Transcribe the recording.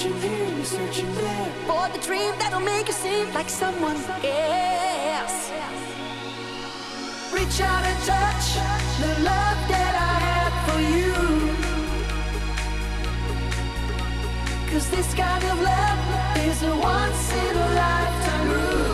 searching here, you're searching there for the dream that'll make you seem like someone else. Reach out and touch the love that I have for you. Cause this kind of love is a once in a lifetime rule.